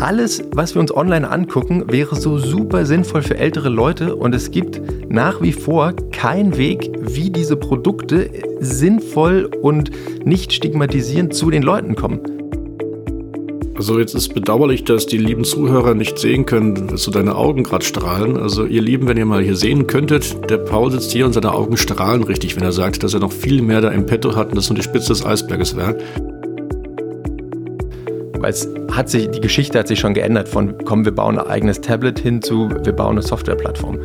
alles, was wir uns online angucken, wäre so super sinnvoll für ältere Leute und es gibt nach wie vor keinen Weg, wie diese Produkte sinnvoll und nicht stigmatisierend zu den Leuten kommen. Also jetzt ist bedauerlich, dass die lieben Zuhörer nicht sehen können, dass so deine Augen gerade strahlen. Also ihr Lieben, wenn ihr mal hier sehen könntet, der Paul sitzt hier und seine Augen strahlen richtig, wenn er sagt, dass er noch viel mehr da im Petto hat und das nur die Spitze des Eisberges wäre. Weil es hat sich, die Geschichte hat sich schon geändert von, komm, wir bauen ein eigenes Tablet hin zu, wir bauen eine Softwareplattform.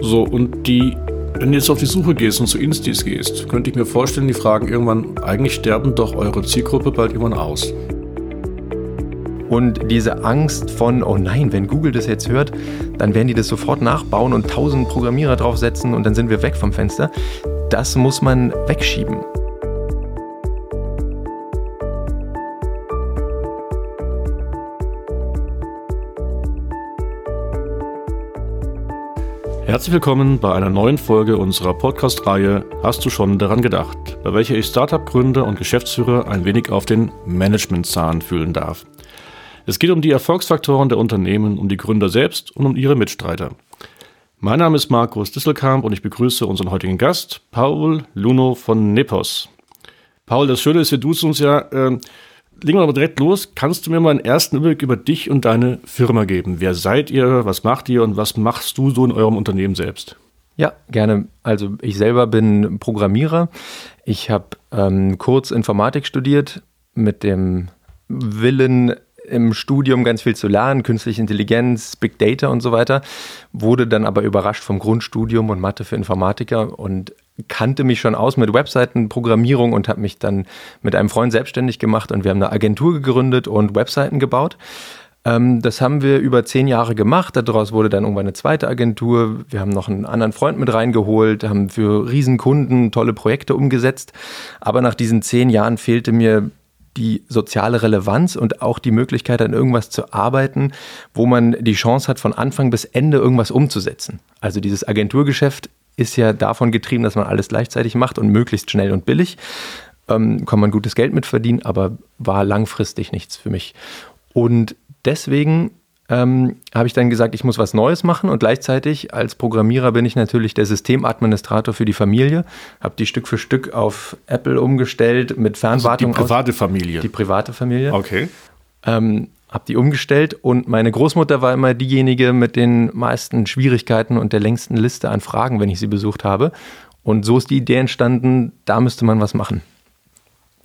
So, und die, wenn du jetzt auf die Suche gehst und zu Instis gehst, könnte ich mir vorstellen, die fragen irgendwann, eigentlich sterben doch eure Zielgruppe bald irgendwann aus. Und diese Angst von, oh nein, wenn Google das jetzt hört, dann werden die das sofort nachbauen und tausend Programmierer draufsetzen und dann sind wir weg vom Fenster. Das muss man wegschieben. Herzlich willkommen bei einer neuen Folge unserer Podcast-Reihe Hast du schon daran gedacht, bei welcher ich Startup-Gründer und Geschäftsführer ein wenig auf den Management-Zahn fühlen darf. Es geht um die Erfolgsfaktoren der Unternehmen, um die Gründer selbst und um ihre Mitstreiter. Mein Name ist Markus Disselkamp und ich begrüße unseren heutigen Gast, Paul Luno von Nepos. Paul, das Schöne ist, wir duzen uns ja. Äh, legen wir aber direkt los. Kannst du mir mal einen ersten Überblick über dich und deine Firma geben? Wer seid ihr? Was macht ihr und was machst du so in eurem Unternehmen selbst? Ja, gerne. Also ich selber bin Programmierer. Ich habe ähm, kurz Informatik studiert mit dem Willen, im Studium ganz viel zu lernen, künstliche Intelligenz, Big Data und so weiter, wurde dann aber überrascht vom Grundstudium und Mathe für Informatiker und kannte mich schon aus mit Webseitenprogrammierung und habe mich dann mit einem Freund selbstständig gemacht und wir haben eine Agentur gegründet und Webseiten gebaut. Ähm, das haben wir über zehn Jahre gemacht. Daraus wurde dann irgendwann eine zweite Agentur. Wir haben noch einen anderen Freund mit reingeholt, haben für Riesenkunden tolle Projekte umgesetzt. Aber nach diesen zehn Jahren fehlte mir die soziale Relevanz und auch die Möglichkeit, an irgendwas zu arbeiten, wo man die Chance hat, von Anfang bis Ende irgendwas umzusetzen. Also dieses Agenturgeschäft ist ja davon getrieben, dass man alles gleichzeitig macht und möglichst schnell und billig. Ähm, kann man gutes Geld mit verdienen, aber war langfristig nichts für mich. Und deswegen ähm, habe ich dann gesagt, ich muss was Neues machen und gleichzeitig als Programmierer bin ich natürlich der Systemadministrator für die Familie, habe die Stück für Stück auf Apple umgestellt mit Fernwartung. Also die private Familie. Die private Familie. Okay. Ähm, habe die umgestellt und meine Großmutter war immer diejenige mit den meisten Schwierigkeiten und der längsten Liste an Fragen, wenn ich sie besucht habe. Und so ist die Idee entstanden, da müsste man was machen.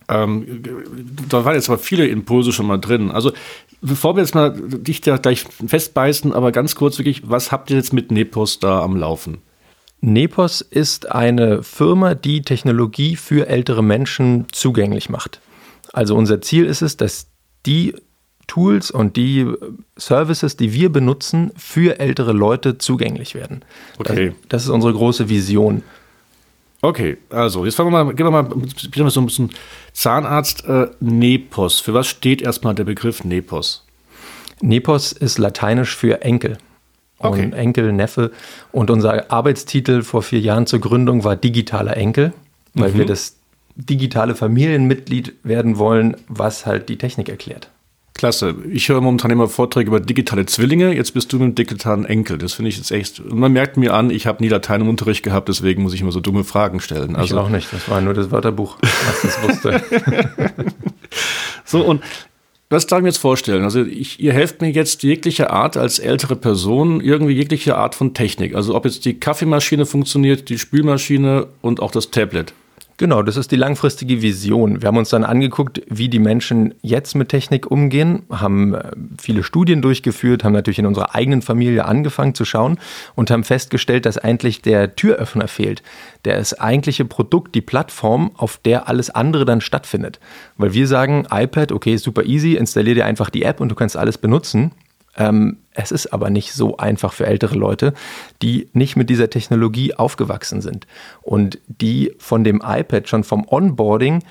Ähm, da waren jetzt aber viele Impulse schon mal drin. Also bevor wir jetzt mal dich da gleich festbeißen, aber ganz kurz wirklich, was habt ihr jetzt mit Nepos da am Laufen? Nepos ist eine Firma, die Technologie für ältere Menschen zugänglich macht. Also unser Ziel ist es, dass die Tools und die Services, die wir benutzen, für ältere Leute zugänglich werden. Okay. Das, das ist unsere große Vision. Okay, also jetzt fangen wir mal, gehen wir mal so ein bisschen Zahnarzt äh, Nepos. Für was steht erstmal der Begriff Nepos? Nepos ist lateinisch für Enkel. Okay. Und Enkel, Neffe. Und unser Arbeitstitel vor vier Jahren zur Gründung war digitaler Enkel, weil mhm. wir das digitale Familienmitglied werden wollen, was halt die Technik erklärt. Klasse. Ich höre momentan immer Vorträge über digitale Zwillinge. Jetzt bist du mit dem digitalen Enkel. Das finde ich jetzt echt. Und man merkt mir an, ich habe nie Latein im Unterricht gehabt, deswegen muss ich immer so dumme Fragen stellen. Also ich auch nicht. Das war nur das Wörterbuch, was das wusste. so, und was darf ich mir jetzt vorstellen? Also ich, ihr helft mir jetzt jegliche Art als ältere Person, irgendwie jegliche Art von Technik. Also ob jetzt die Kaffeemaschine funktioniert, die Spülmaschine und auch das Tablet. Genau, das ist die langfristige Vision. Wir haben uns dann angeguckt, wie die Menschen jetzt mit Technik umgehen, haben äh, viele Studien durchgeführt, haben natürlich in unserer eigenen Familie angefangen zu schauen und haben festgestellt, dass eigentlich der Türöffner fehlt. Der ist eigentliche Produkt, die Plattform, auf der alles andere dann stattfindet. Weil wir sagen, iPad, okay, super easy, installier dir einfach die App und du kannst alles benutzen. Ähm, es ist aber nicht so einfach für ältere Leute, die nicht mit dieser Technologie aufgewachsen sind und die von dem iPad schon vom Onboarding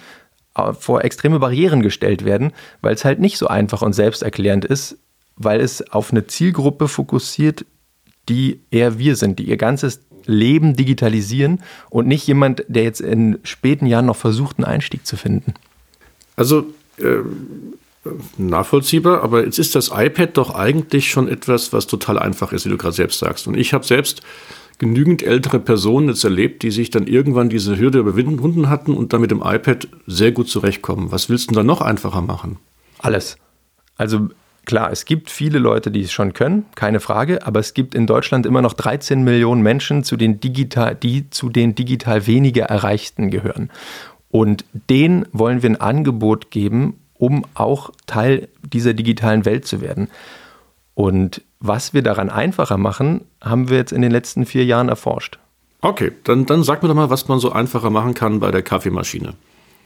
äh, vor extreme Barrieren gestellt werden, weil es halt nicht so einfach und selbsterklärend ist, weil es auf eine Zielgruppe fokussiert, die eher wir sind, die ihr ganzes Leben digitalisieren und nicht jemand, der jetzt in späten Jahren noch versucht, einen Einstieg zu finden. Also äh, nachvollziehbar, aber jetzt ist das iPad doch eigentlich schon etwas, was total einfach ist, wie du gerade selbst sagst. Und ich habe selbst genügend ältere Personen jetzt erlebt, die sich dann irgendwann diese Hürde überwinden hatten und dann mit dem iPad sehr gut zurechtkommen. Was willst du denn da noch einfacher machen? Alles. Also klar, es gibt viele Leute, die es schon können, keine Frage, aber es gibt in Deutschland immer noch 13 Millionen Menschen, zu den digital, die zu den digital weniger Erreichten gehören. Und denen wollen wir ein Angebot geben, um auch Teil dieser digitalen Welt zu werden. Und was wir daran einfacher machen, haben wir jetzt in den letzten vier Jahren erforscht. Okay, dann, dann sag mir doch mal, was man so einfacher machen kann bei der Kaffeemaschine.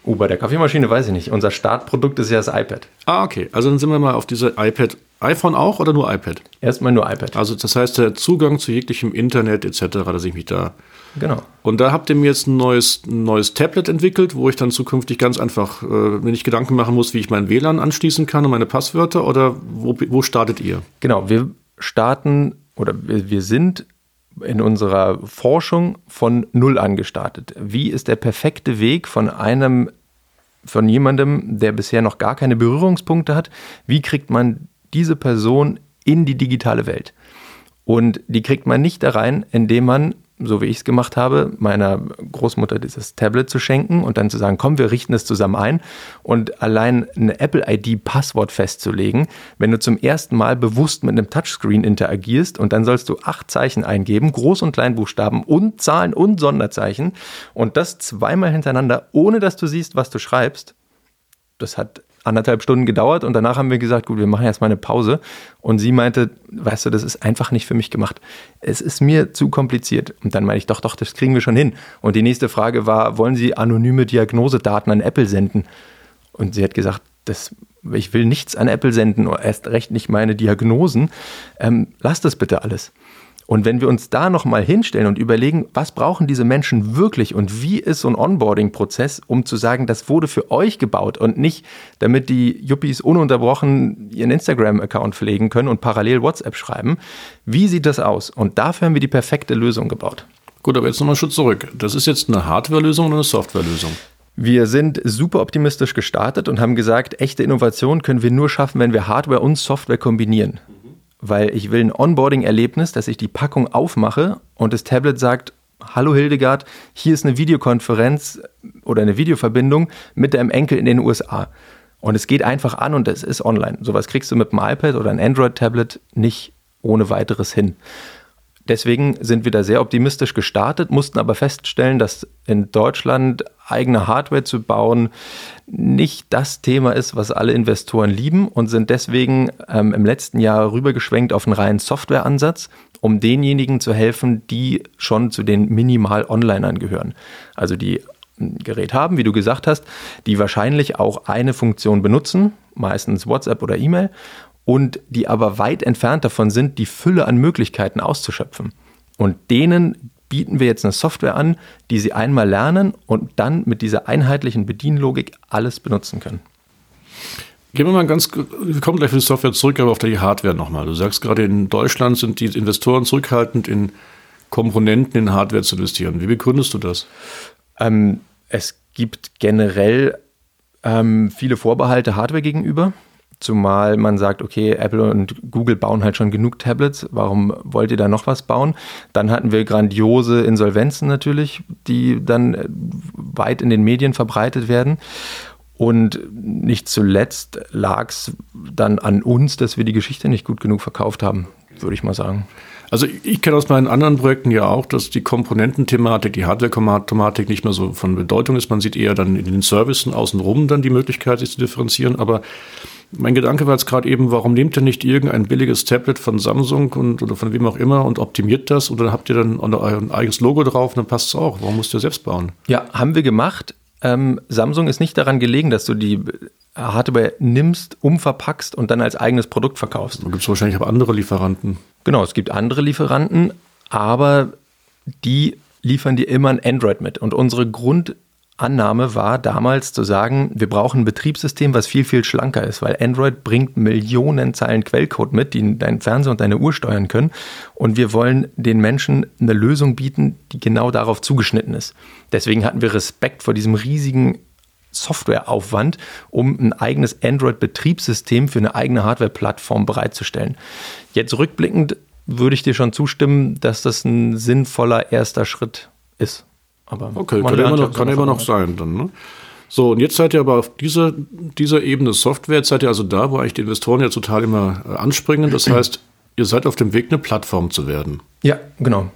Oh, bei der Kaffeemaschine weiß ich nicht. Unser Startprodukt ist ja das iPad. Ah, okay. Also dann sind wir mal auf diese iPad. iPhone auch oder nur iPad? Erstmal nur iPad. Also das heißt, der Zugang zu jeglichem Internet etc., dass ich mich da. Genau. Und da habt ihr mir jetzt ein neues, ein neues Tablet entwickelt, wo ich dann zukünftig ganz einfach äh, mir nicht Gedanken machen muss, wie ich mein WLAN anschließen kann und meine Passwörter oder wo, wo startet ihr? Genau, wir starten oder wir, wir sind in unserer Forschung von Null angestartet. Wie ist der perfekte Weg von einem, von jemandem, der bisher noch gar keine Berührungspunkte hat, wie kriegt man diese Person in die digitale Welt? Und die kriegt man nicht da rein, indem man so wie ich es gemacht habe, meiner Großmutter dieses Tablet zu schenken und dann zu sagen, komm, wir richten es zusammen ein und allein eine Apple-ID-Passwort festzulegen, wenn du zum ersten Mal bewusst mit einem Touchscreen interagierst und dann sollst du acht Zeichen eingeben, Groß- und Kleinbuchstaben und Zahlen und Sonderzeichen und das zweimal hintereinander, ohne dass du siehst, was du schreibst. Das hat anderthalb Stunden gedauert und danach haben wir gesagt, gut, wir machen jetzt mal eine Pause. Und sie meinte, weißt du, das ist einfach nicht für mich gemacht. Es ist mir zu kompliziert. Und dann meinte ich, doch, doch, das kriegen wir schon hin. Und die nächste Frage war, wollen Sie anonyme Diagnosedaten an Apple senden? Und sie hat gesagt, das, ich will nichts an Apple senden, erst recht nicht meine Diagnosen. Ähm, lass das bitte alles. Und wenn wir uns da nochmal hinstellen und überlegen, was brauchen diese Menschen wirklich und wie ist so ein Onboarding-Prozess, um zu sagen, das wurde für euch gebaut und nicht, damit die Yuppies ununterbrochen ihren Instagram-Account pflegen können und parallel WhatsApp schreiben. Wie sieht das aus? Und dafür haben wir die perfekte Lösung gebaut. Gut, aber jetzt nochmal Schritt zurück. Das ist jetzt eine Hardware-Lösung oder eine Software-Lösung? Wir sind super optimistisch gestartet und haben gesagt, echte Innovation können wir nur schaffen, wenn wir Hardware und Software kombinieren weil ich will ein Onboarding-Erlebnis, dass ich die Packung aufmache und das Tablet sagt, hallo Hildegard, hier ist eine Videokonferenz oder eine Videoverbindung mit deinem Enkel in den USA. Und es geht einfach an und es ist online. Sowas kriegst du mit einem iPad oder einem Android-Tablet nicht ohne weiteres hin. Deswegen sind wir da sehr optimistisch gestartet, mussten aber feststellen, dass in Deutschland eigene Hardware zu bauen nicht das Thema ist, was alle Investoren lieben und sind deswegen ähm, im letzten Jahr rübergeschwenkt auf einen reinen Softwareansatz, um denjenigen zu helfen, die schon zu den Minimal-Onlinern gehören. Also die ein Gerät haben, wie du gesagt hast, die wahrscheinlich auch eine Funktion benutzen, meistens WhatsApp oder E-Mail, und die aber weit entfernt davon sind, die Fülle an Möglichkeiten auszuschöpfen. Und denen bieten wir jetzt eine Software an, die sie einmal lernen und dann mit dieser einheitlichen Bedienlogik alles benutzen können. Gehen wir mal ganz, wir kommen gleich für die Software zurück, aber auf die Hardware nochmal. Du sagst gerade, in Deutschland sind die Investoren zurückhaltend, in Komponenten in Hardware zu investieren. Wie begründest du das? Ähm, es gibt generell ähm, viele Vorbehalte Hardware gegenüber. Zumal man sagt, okay, Apple und Google bauen halt schon genug Tablets, warum wollt ihr da noch was bauen? Dann hatten wir grandiose Insolvenzen natürlich, die dann äh, weit in den Medien verbreitet werden. Und nicht zuletzt lag es dann an uns, dass wir die Geschichte nicht gut genug verkauft haben, würde ich mal sagen. Also ich kenne aus meinen anderen Projekten ja auch, dass die Komponententhematik, die Hardware-Thematik nicht mehr so von Bedeutung ist. Man sieht eher dann in den Services außenrum dann die Möglichkeit, sich zu differenzieren. Aber mein Gedanke war jetzt gerade eben, warum nehmt ihr nicht irgendein billiges Tablet von Samsung und, oder von wem auch immer und optimiert das oder habt ihr dann euer eigenes Logo drauf und dann passt es auch. Warum musst ihr selbst bauen? Ja, haben wir gemacht. Ähm, Samsung ist nicht daran gelegen, dass du die Hardware nimmst, umverpackst und dann als eigenes Produkt verkaufst. Da gibt es wahrscheinlich auch andere Lieferanten. Genau, es gibt andere Lieferanten, aber die liefern dir immer ein Android mit. Und unsere Grund Annahme war damals zu sagen, wir brauchen ein Betriebssystem, was viel, viel schlanker ist, weil Android bringt Millionen Zeilen Quellcode mit, die dein Fernseher und deine Uhr steuern können. Und wir wollen den Menschen eine Lösung bieten, die genau darauf zugeschnitten ist. Deswegen hatten wir Respekt vor diesem riesigen Softwareaufwand, um ein eigenes Android-Betriebssystem für eine eigene Hardware-Plattform bereitzustellen. Jetzt rückblickend würde ich dir schon zustimmen, dass das ein sinnvoller erster Schritt ist. Aber okay, kann immer noch, kann immer noch sein dann. Ne? So, und jetzt seid ihr aber auf dieser, dieser Ebene Software, jetzt seid ihr also da, wo eigentlich die Investoren ja total immer äh, anspringen. Das heißt, ihr seid auf dem Weg, eine Plattform zu werden. Ja, genau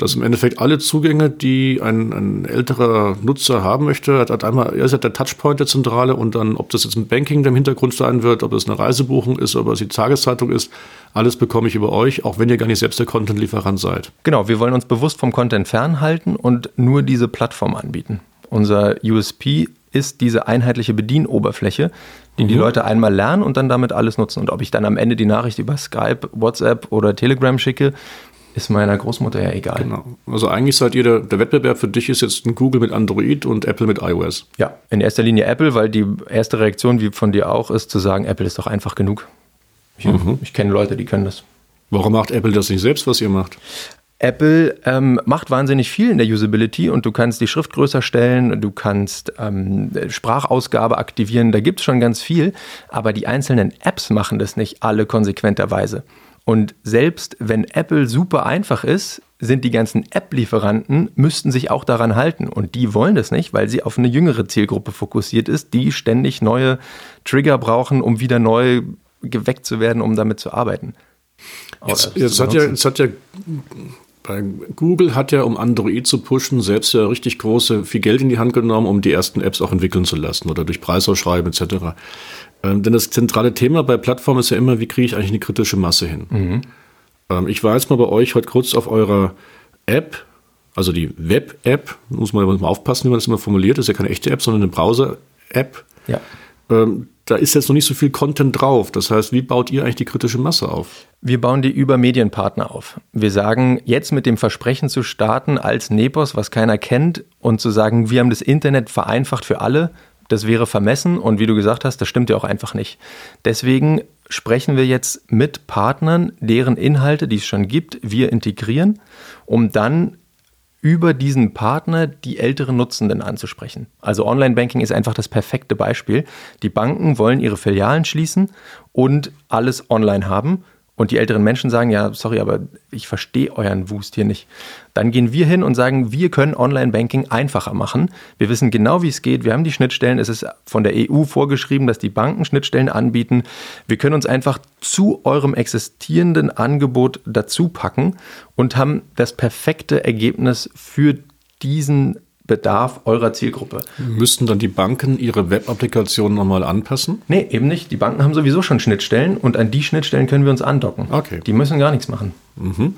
dass im Endeffekt alle Zugänge, die ein, ein älterer Nutzer haben möchte, hat, hat einmal, er ist der Touchpoint der Zentrale und dann, ob das jetzt ein Banking im Hintergrund sein wird, ob es eine Reisebuchung ist, ob es die Tageszeitung ist, alles bekomme ich über euch, auch wenn ihr gar nicht selbst der Content-Lieferant seid. Genau, wir wollen uns bewusst vom Content fernhalten und nur diese Plattform anbieten. Unser USP ist diese einheitliche Bedienoberfläche, die mhm. die Leute einmal lernen und dann damit alles nutzen. Und ob ich dann am Ende die Nachricht über Skype, WhatsApp oder Telegram schicke, ist meiner Großmutter ja egal. Genau. Also eigentlich seid ihr der, der, Wettbewerb für dich ist jetzt ein Google mit Android und Apple mit iOS. Ja, in erster Linie Apple, weil die erste Reaktion, wie von dir auch, ist zu sagen, Apple ist doch einfach genug. Ich, mhm. ich kenne Leute, die können das. Warum macht Apple das nicht selbst, was ihr macht? Apple ähm, macht wahnsinnig viel in der Usability und du kannst die Schrift größer stellen, du kannst ähm, Sprachausgabe aktivieren, da gibt es schon ganz viel, aber die einzelnen Apps machen das nicht alle konsequenterweise. Und selbst wenn Apple super einfach ist, sind die ganzen App-Lieferanten, müssten sich auch daran halten. Und die wollen das nicht, weil sie auf eine jüngere Zielgruppe fokussiert ist, die ständig neue Trigger brauchen, um wieder neu geweckt zu werden, um damit zu arbeiten. Jetzt, jetzt, hat ja, jetzt hat ja bei Google hat ja, um Android zu pushen, selbst ja richtig große, viel Geld in die Hand genommen, um die ersten Apps auch entwickeln zu lassen oder durch Preisausschreiben etc. Ähm, denn das zentrale Thema bei Plattformen ist ja immer, wie kriege ich eigentlich eine kritische Masse hin? Mhm. Ähm, ich war jetzt mal bei euch heute kurz auf eurer App, also die Web-App, muss man mal aufpassen, wie man das immer formuliert, das ist ja keine echte App, sondern eine Browser-App. Ja. Ähm, da ist jetzt noch nicht so viel Content drauf. Das heißt, wie baut ihr eigentlich die kritische Masse auf? Wir bauen die über Medienpartner auf. Wir sagen, jetzt mit dem Versprechen zu starten als Nepos, was keiner kennt, und zu sagen, wir haben das Internet vereinfacht für alle, das wäre vermessen und wie du gesagt hast, das stimmt ja auch einfach nicht. Deswegen sprechen wir jetzt mit Partnern, deren Inhalte, die es schon gibt, wir integrieren, um dann über diesen Partner die älteren Nutzenden anzusprechen. Also Online-Banking ist einfach das perfekte Beispiel. Die Banken wollen ihre Filialen schließen und alles online haben und die älteren Menschen sagen, ja, sorry, aber ich verstehe euren Wust hier nicht. Dann gehen wir hin und sagen, wir können Online-Banking einfacher machen. Wir wissen genau, wie es geht. Wir haben die Schnittstellen. Es ist von der EU vorgeschrieben, dass die Banken Schnittstellen anbieten. Wir können uns einfach zu eurem existierenden Angebot dazu packen und haben das perfekte Ergebnis für diesen Bedarf eurer Zielgruppe. Müssten dann die Banken ihre Web-Applikationen nochmal anpassen? Nee, eben nicht. Die Banken haben sowieso schon Schnittstellen und an die Schnittstellen können wir uns andocken. Okay. Die müssen gar nichts machen. Mhm.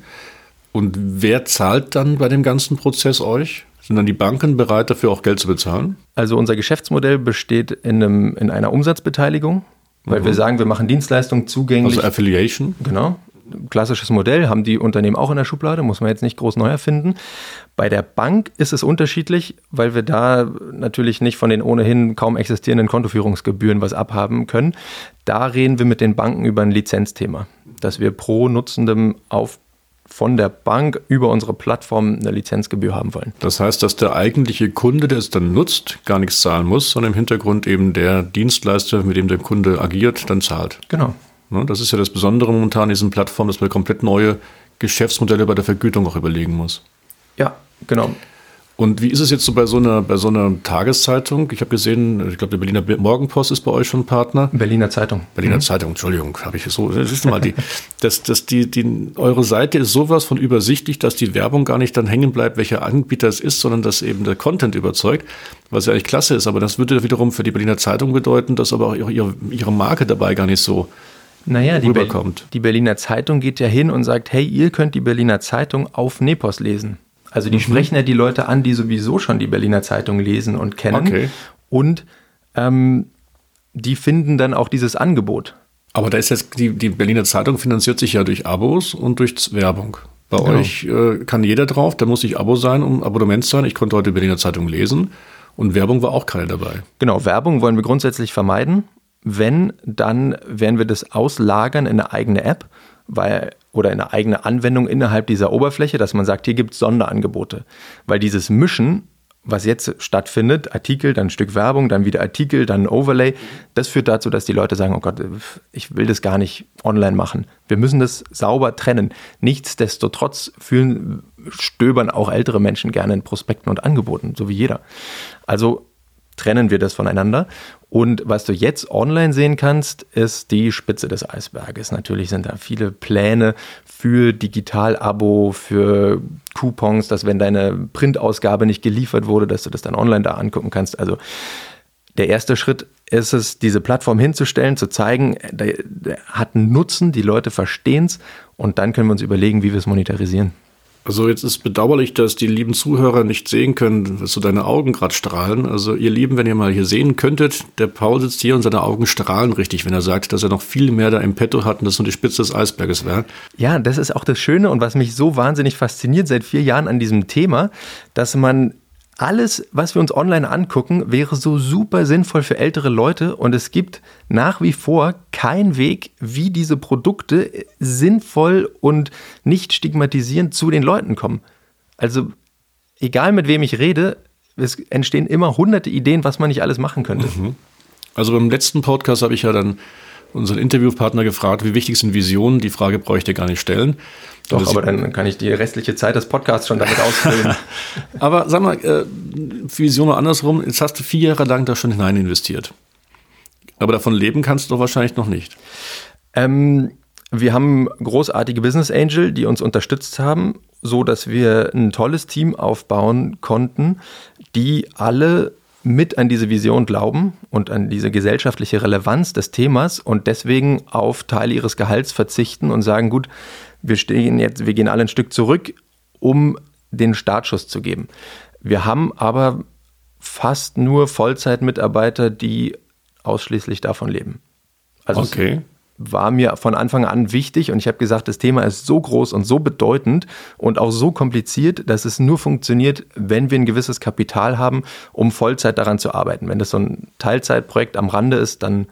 Und wer zahlt dann bei dem ganzen Prozess euch? Sind dann die Banken bereit, dafür auch Geld zu bezahlen? Also unser Geschäftsmodell besteht in, einem, in einer Umsatzbeteiligung, weil mhm. wir sagen, wir machen Dienstleistungen zugänglich. Also Affiliation? Genau klassisches Modell, haben die Unternehmen auch in der Schublade, muss man jetzt nicht groß neu erfinden. Bei der Bank ist es unterschiedlich, weil wir da natürlich nicht von den ohnehin kaum existierenden Kontoführungsgebühren was abhaben können. Da reden wir mit den Banken über ein Lizenzthema, dass wir pro Nutzendem auf von der Bank über unsere Plattform eine Lizenzgebühr haben wollen. Das heißt, dass der eigentliche Kunde, der es dann nutzt, gar nichts zahlen muss, sondern im Hintergrund eben der Dienstleister, mit dem der Kunde agiert, dann zahlt. Genau. Ne, das ist ja das Besondere momentan in diesen Plattformen, dass man komplett neue Geschäftsmodelle bei der Vergütung auch überlegen muss. Ja, genau. Und wie ist es jetzt so bei so einer, bei so einer Tageszeitung? Ich habe gesehen, ich glaube, der Berliner Morgenpost ist bei euch schon Partner. Berliner Zeitung. Berliner mhm. Zeitung, Entschuldigung, habe ich so. Das ist mal die, das, das, die, die, eure Seite ist sowas von übersichtlich, dass die Werbung gar nicht dann hängen bleibt, welcher Anbieter es ist, sondern dass eben der Content überzeugt, was ja eigentlich klasse ist. Aber das würde wiederum für die Berliner Zeitung bedeuten, dass aber auch ihre, ihre Marke dabei gar nicht so naja, die, Be die Berliner Zeitung geht ja hin und sagt, hey, ihr könnt die Berliner Zeitung auf Nepos lesen. Also die mhm. sprechen ja die Leute an, die sowieso schon die Berliner Zeitung lesen und kennen. Okay. Und ähm, die finden dann auch dieses Angebot. Aber da ist jetzt, die, die Berliner Zeitung finanziert sich ja durch Abos und durch Werbung. Bei genau. euch äh, kann jeder drauf, da muss ich Abo sein, um Abonnement sein. Ich konnte heute die Berliner Zeitung lesen und Werbung war auch keine dabei. Genau, Werbung wollen wir grundsätzlich vermeiden. Wenn, dann werden wir das auslagern in eine eigene App weil, oder in eine eigene Anwendung innerhalb dieser Oberfläche, dass man sagt, hier gibt es Sonderangebote. Weil dieses Mischen was jetzt stattfindet, Artikel, dann ein Stück Werbung, dann wieder Artikel, dann ein Overlay, das führt dazu, dass die Leute sagen, oh Gott, ich will das gar nicht online machen. Wir müssen das sauber trennen. Nichtsdestotrotz fühlen, stöbern auch ältere Menschen gerne in Prospekten und Angeboten, so wie jeder. Also trennen wir das voneinander. Und was du jetzt online sehen kannst, ist die Spitze des Eisberges. Natürlich sind da viele Pläne für Digital-Abo, für Coupons, dass wenn deine Printausgabe nicht geliefert wurde, dass du das dann online da angucken kannst. Also der erste Schritt ist es, diese Plattform hinzustellen, zu zeigen, der, der hat einen Nutzen, die Leute verstehen es und dann können wir uns überlegen, wie wir es monetarisieren. Also jetzt ist bedauerlich, dass die lieben Zuhörer nicht sehen können, dass so deine Augen gerade strahlen. Also ihr Lieben, wenn ihr mal hier sehen könntet, der Paul sitzt hier und seine Augen strahlen richtig, wenn er sagt, dass er noch viel mehr da im Petto hat und das nur die Spitze des Eisberges wäre. Ja, das ist auch das Schöne und was mich so wahnsinnig fasziniert seit vier Jahren an diesem Thema, dass man alles, was wir uns online angucken, wäre so super sinnvoll für ältere Leute und es gibt nach wie vor keinen Weg, wie diese Produkte sinnvoll und nicht stigmatisierend zu den Leuten kommen. Also egal mit wem ich rede, es entstehen immer hunderte Ideen, was man nicht alles machen könnte. Mhm. Also beim letzten Podcast habe ich ja dann unseren Interviewpartner gefragt, wie wichtig sind Visionen? Die Frage bräuchte ich gar nicht stellen. Doch, aber dann kann ich die restliche Zeit des Podcasts schon damit ausfüllen. aber sag mal, äh, Visionen andersrum, jetzt hast du vier Jahre lang da schon hinein investiert. Aber davon leben kannst du doch wahrscheinlich noch nicht. Ähm, wir haben großartige Business Angel, die uns unterstützt haben, so dass wir ein tolles Team aufbauen konnten, die alle mit an diese Vision glauben und an diese gesellschaftliche Relevanz des Themas und deswegen auf Teile ihres Gehalts verzichten und sagen, gut, wir stehen jetzt, wir gehen alle ein Stück zurück, um den Startschuss zu geben. Wir haben aber fast nur Vollzeitmitarbeiter, die ausschließlich davon leben. Also okay war mir von Anfang an wichtig und ich habe gesagt, das Thema ist so groß und so bedeutend und auch so kompliziert, dass es nur funktioniert, wenn wir ein gewisses Kapital haben, um Vollzeit daran zu arbeiten. Wenn das so ein Teilzeitprojekt am Rande ist, dann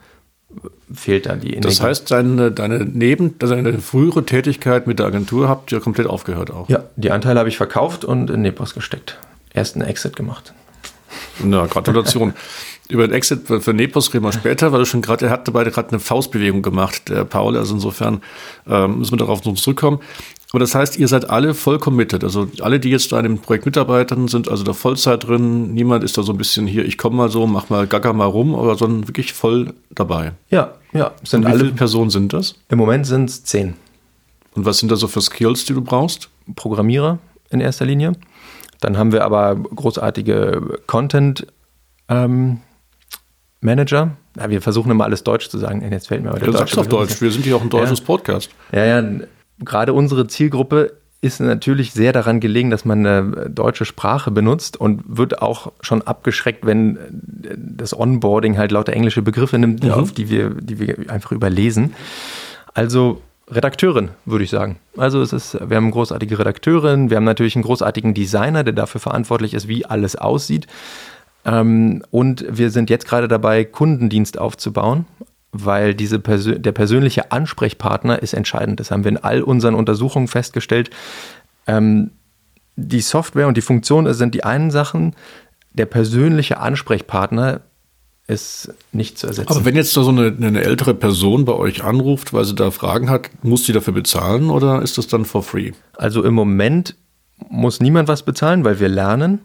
fehlt da die Energie. Das heißt, deine, deine Neben, deine frühere Tätigkeit mit der Agentur habt ihr komplett aufgehört auch? Ja, die Anteile habe ich verkauft und in Nepos gesteckt. Erst einen Exit gemacht. Na, Gratulation. Über den Exit für Nepos reden wir später, weil du schon gerade, er hat beide gerade eine Faustbewegung gemacht, der Paul, also insofern ähm, müssen wir darauf noch zurückkommen. Aber das heißt, ihr seid alle voll committed. Also alle, die jetzt da an dem Projekt mitarbeiten, sind also da Vollzeit drin. Niemand ist da so ein bisschen hier, ich komme mal so, mach mal gaga mal rum, oder sondern wirklich voll dabei. Ja, ja. Sind Und wie alle, viele Personen sind das? Im Moment sind es zehn. Und was sind da so für Skills, die du brauchst? Programmierer in erster Linie. Dann haben wir aber großartige Content ähm, Manager. Ja, wir versuchen immer alles Deutsch zu sagen. Jetzt fällt mir aber der ja, sag's auf Deutsch. Wir sind hier auch ein deutsches ja. Podcast. Ja, ja. Gerade unsere Zielgruppe ist natürlich sehr daran gelegen, dass man eine deutsche Sprache benutzt und wird auch schon abgeschreckt, wenn das Onboarding halt lauter englische Begriffe nimmt, mhm. auf die wir, die wir einfach überlesen. Also Redakteurin, würde ich sagen. Also es ist, wir haben eine großartige Redakteurin, wir haben natürlich einen großartigen Designer, der dafür verantwortlich ist, wie alles aussieht. Ähm, und wir sind jetzt gerade dabei, Kundendienst aufzubauen, weil diese Persö der persönliche Ansprechpartner ist entscheidend. Das haben wir in all unseren Untersuchungen festgestellt. Ähm, die Software und die Funktion sind die einen Sachen. Der persönliche Ansprechpartner ist nicht zu ersetzen. Aber wenn jetzt da so eine, eine, ältere Person bei euch anruft, weil sie da Fragen hat, muss sie dafür bezahlen oder ist das dann for free? Also im Moment muss niemand was bezahlen, weil wir lernen.